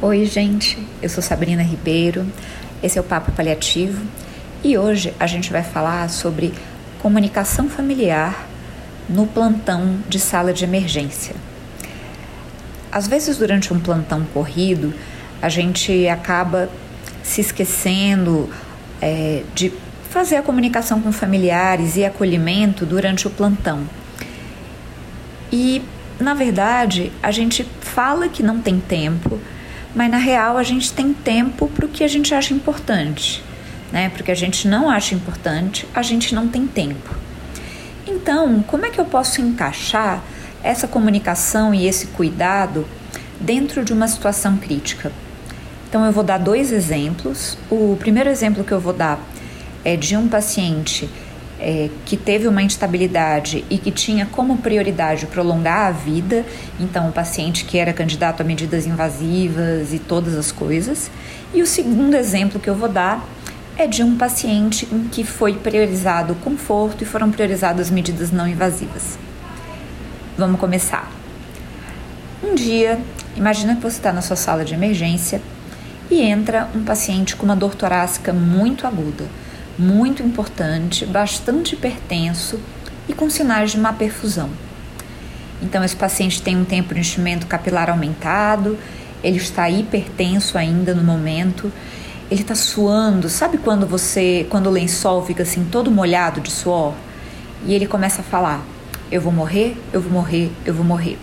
Oi, gente. Eu sou Sabrina Ribeiro. Esse é o Papo Paliativo e hoje a gente vai falar sobre comunicação familiar no plantão de sala de emergência. Às vezes, durante um plantão corrido, a gente acaba se esquecendo é, de fazer a comunicação com familiares e acolhimento durante o plantão. E, na verdade, a gente fala que não tem tempo, mas na real a gente tem tempo para o que a gente acha importante, né? Porque a gente não acha importante, a gente não tem tempo. Então, como é que eu posso encaixar essa comunicação e esse cuidado dentro de uma situação crítica? Então, eu vou dar dois exemplos. O primeiro exemplo que eu vou dar é de um paciente é, que teve uma instabilidade e que tinha como prioridade prolongar a vida, então o paciente que era candidato a medidas invasivas e todas as coisas. E o segundo exemplo que eu vou dar é de um paciente em que foi priorizado o conforto e foram priorizadas medidas não invasivas. Vamos começar. Um dia, imagina que você está na sua sala de emergência e entra um paciente com uma dor torácica muito aguda muito importante, bastante hipertenso e com sinais de má perfusão. Então, esse paciente tem um tempo de enchimento capilar aumentado, ele está hipertenso ainda no momento, ele está suando. Sabe quando você, quando o lençol fica assim todo molhado de suor? E ele começa a falar: Eu vou morrer, eu vou morrer, eu vou morrer.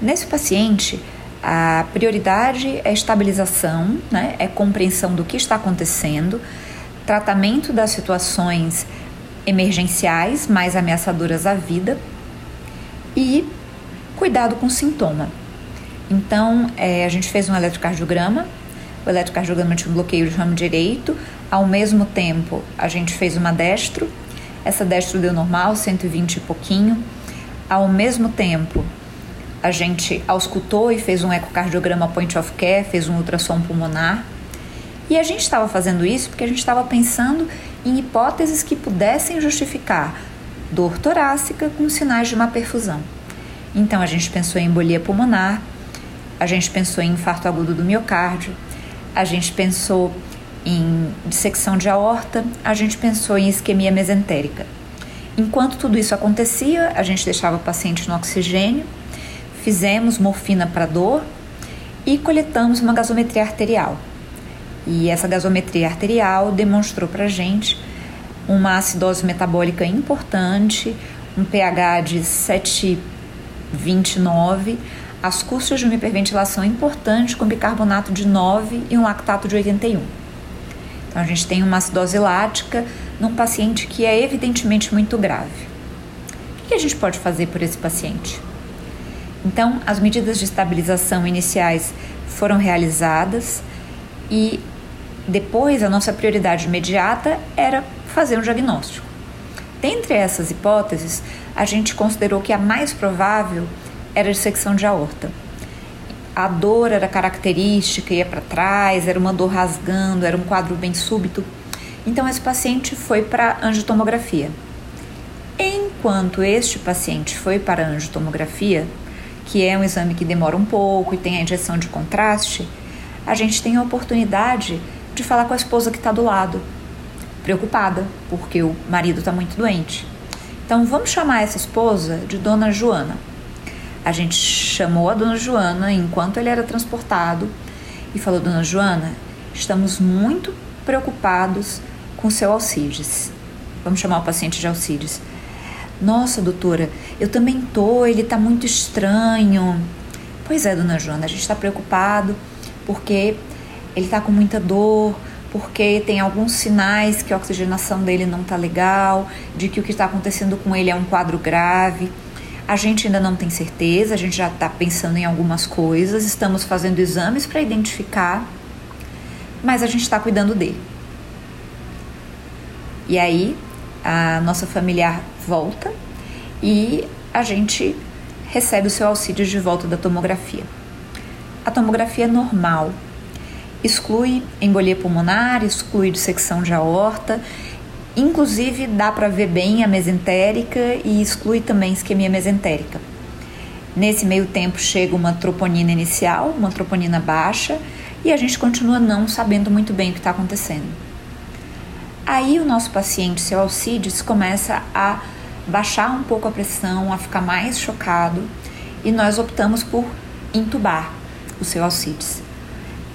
Nesse paciente, a prioridade é estabilização, né? é compreensão do que está acontecendo, tratamento das situações emergenciais mais ameaçadoras à vida e cuidado com sintoma. Então, é, a gente fez um eletrocardiograma, o eletrocardiograma tinha um bloqueio de ramo direito, ao mesmo tempo a gente fez uma destro, essa destro deu normal, 120 e pouquinho, ao mesmo tempo a gente auscultou e fez um ecocardiograma point of care, fez um ultrassom pulmonar, e a gente estava fazendo isso porque a gente estava pensando em hipóteses que pudessem justificar dor torácica com sinais de uma perfusão. Então a gente pensou em embolia pulmonar, a gente pensou em infarto agudo do miocárdio, a gente pensou em dissecção de aorta, a gente pensou em isquemia mesentérica. Enquanto tudo isso acontecia, a gente deixava o paciente no oxigênio, fizemos morfina para dor e coletamos uma gasometria arterial. E essa gasometria arterial demonstrou para gente uma acidose metabólica importante, um pH de 7,29, as custas de uma hiperventilação importante com bicarbonato de 9 e um lactato de 81. Então a gente tem uma acidose lática num paciente que é evidentemente muito grave. O que a gente pode fazer por esse paciente? Então, as medidas de estabilização iniciais foram realizadas e depois, a nossa prioridade imediata era fazer um diagnóstico. Dentre essas hipóteses, a gente considerou que a mais provável era a dissecção de aorta. A dor era característica, ia para trás, era uma dor rasgando, era um quadro bem súbito. Então, esse paciente foi para angiotomografia. Enquanto este paciente foi para angiotomografia, que é um exame que demora um pouco e tem a injeção de contraste, a gente tem a oportunidade de falar com a esposa que está do lado, preocupada, porque o marido está muito doente. Então vamos chamar essa esposa de Dona Joana. A gente chamou a Dona Joana enquanto ele era transportado e falou: Dona Joana, estamos muito preocupados com seu Alcides. Vamos chamar o paciente de Alcides. Nossa, doutora, eu também tô, ele tá muito estranho. Pois é, dona Joana, a gente está preocupado porque ele está com muita dor, porque tem alguns sinais que a oxigenação dele não está legal, de que o que está acontecendo com ele é um quadro grave. A gente ainda não tem certeza, a gente já está pensando em algumas coisas, estamos fazendo exames para identificar, mas a gente está cuidando dele. E aí a nossa familiar volta e a gente recebe o seu auxílio de volta da tomografia. A tomografia é normal, exclui embolia pulmonar, exclui dissecção de aorta, inclusive dá para ver bem a mesentérica e exclui também isquemia mesentérica. Nesse meio tempo chega uma troponina inicial, uma troponina baixa, e a gente continua não sabendo muito bem o que está acontecendo. Aí o nosso paciente, seu Alcides, começa a baixar um pouco a pressão, a ficar mais chocado, e nós optamos por intubar o seu Alcides.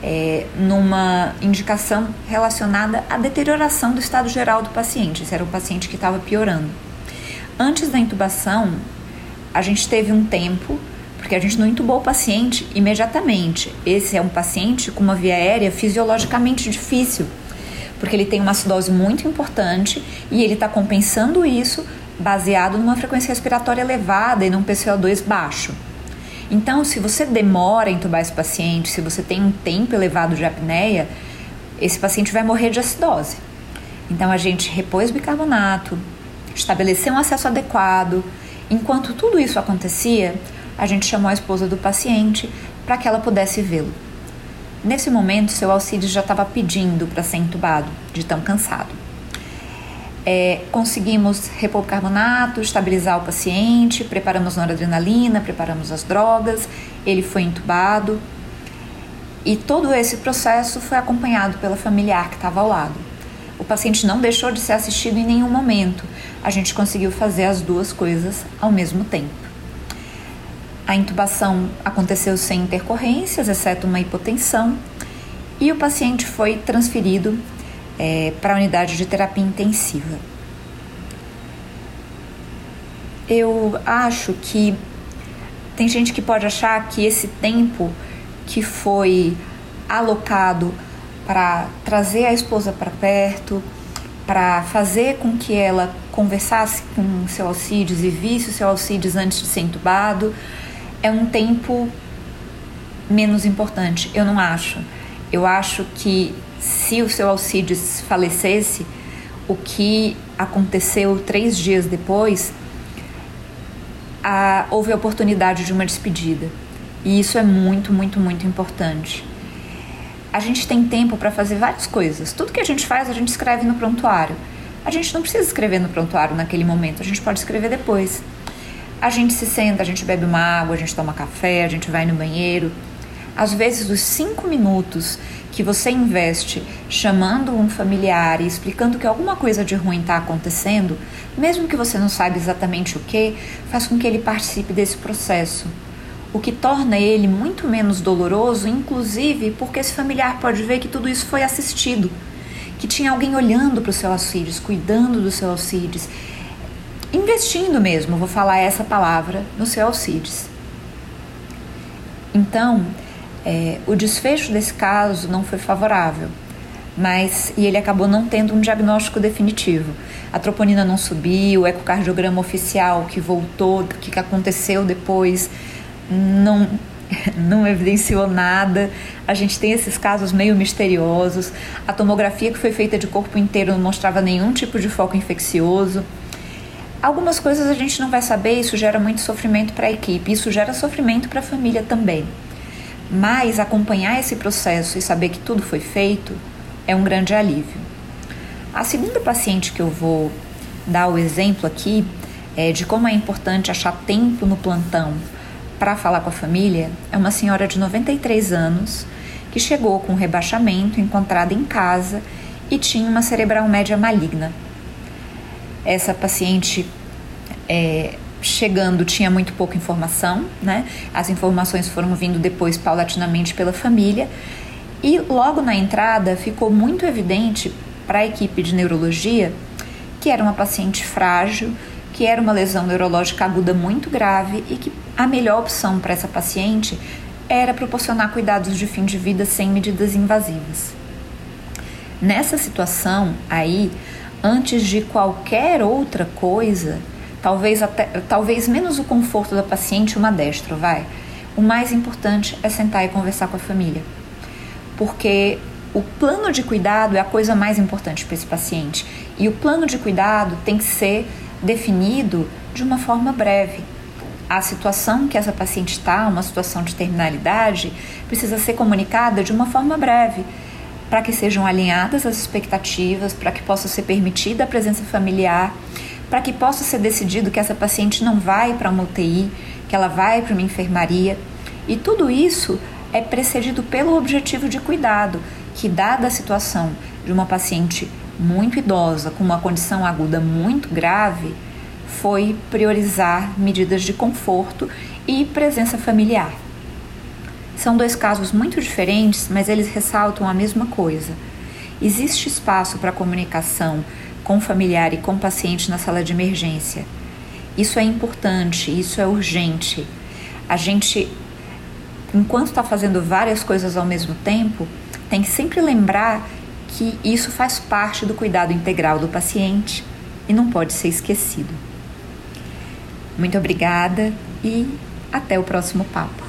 É, numa indicação relacionada à deterioração do estado geral do paciente. Esse era o paciente que estava piorando. Antes da intubação, a gente teve um tempo, porque a gente não intubou o paciente imediatamente. Esse é um paciente com uma via aérea fisiologicamente difícil, porque ele tem uma acidose muito importante e ele está compensando isso baseado numa frequência respiratória elevada e num PCO2 baixo. Então, se você demora a intubar esse paciente, se você tem um tempo elevado de apneia, esse paciente vai morrer de acidose. Então, a gente repôs bicarbonato, estabeleceu um acesso adequado, Enquanto tudo isso acontecia, a gente chamou a esposa do paciente para que ela pudesse vê-lo. Nesse momento, seu Alcides já estava pedindo para ser entubado, de tão cansado. É, conseguimos repor carbonato, estabilizar o paciente, preparamos noradrenalina, preparamos as drogas, ele foi entubado. E todo esse processo foi acompanhado pela familiar que estava ao lado. O paciente não deixou de ser assistido em nenhum momento, a gente conseguiu fazer as duas coisas ao mesmo tempo. A intubação aconteceu sem intercorrências, exceto uma hipotensão, e o paciente foi transferido é, para a unidade de terapia intensiva. Eu acho que tem gente que pode achar que esse tempo que foi alocado para trazer a esposa para perto, para fazer com que ela conversasse com seu Alcides e visse o seu Alcides antes de ser entubado, é um tempo menos importante. Eu não acho. Eu acho que se o seu Alcides falecesse, o que aconteceu três dias depois, a, houve a oportunidade de uma despedida. E isso é muito, muito, muito importante. A gente tem tempo para fazer várias coisas. Tudo que a gente faz, a gente escreve no prontuário. A gente não precisa escrever no prontuário naquele momento, a gente pode escrever depois. A gente se senta, a gente bebe uma água, a gente toma café, a gente vai no banheiro. Às vezes, os cinco minutos que você investe chamando um familiar e explicando que alguma coisa de ruim está acontecendo, mesmo que você não saiba exatamente o que, faz com que ele participe desse processo. O que torna ele muito menos doloroso, inclusive porque esse familiar pode ver que tudo isso foi assistido que tinha alguém olhando para o seu Alcides, cuidando do seu Alcides, investindo mesmo, vou falar essa palavra, no seu Alcides. Então, é, o desfecho desse caso não foi favorável, mas e ele acabou não tendo um diagnóstico definitivo. A troponina não subiu, o ecocardiograma oficial que voltou, o que aconteceu depois, não não evidenciou nada. A gente tem esses casos meio misteriosos. A tomografia que foi feita de corpo inteiro não mostrava nenhum tipo de foco infeccioso. Algumas coisas a gente não vai saber, isso gera muito sofrimento para a equipe, isso gera sofrimento para a família também. Mas acompanhar esse processo e saber que tudo foi feito é um grande alívio. A segunda paciente que eu vou dar o exemplo aqui é de como é importante achar tempo no plantão para falar com a família é uma senhora de 93 anos que chegou com rebaixamento, encontrada em casa e tinha uma cerebral média maligna. Essa paciente é, chegando tinha muito pouca informação, né? As informações foram vindo depois paulatinamente pela família e logo na entrada ficou muito evidente para a equipe de neurologia que era uma paciente frágil, que era uma lesão neurológica aguda muito grave e que a melhor opção para essa paciente era proporcionar cuidados de fim de vida sem medidas invasivas. Nessa situação aí, antes de qualquer outra coisa, talvez até talvez menos o conforto da paciente uma destro, vai. O mais importante é sentar e conversar com a família. Porque o plano de cuidado é a coisa mais importante para esse paciente. E o plano de cuidado tem que ser definido de uma forma breve. A situação que essa paciente está, uma situação de terminalidade, precisa ser comunicada de uma forma breve, para que sejam alinhadas as expectativas, para que possa ser permitida a presença familiar, para que possa ser decidido que essa paciente não vai para uma UTI, que ela vai para uma enfermaria e tudo isso é precedido pelo objetivo de cuidado, que, dada a situação de uma paciente muito idosa com uma condição aguda muito grave, foi priorizar medidas de conforto e presença familiar. São dois casos muito diferentes, mas eles ressaltam a mesma coisa. Existe espaço para comunicação com familiar e com paciente na sala de emergência. Isso é importante, isso é urgente. A gente enquanto está fazendo várias coisas ao mesmo tempo, tem que sempre lembrar que isso faz parte do cuidado integral do paciente e não pode ser esquecido. Muito obrigada e até o próximo papo.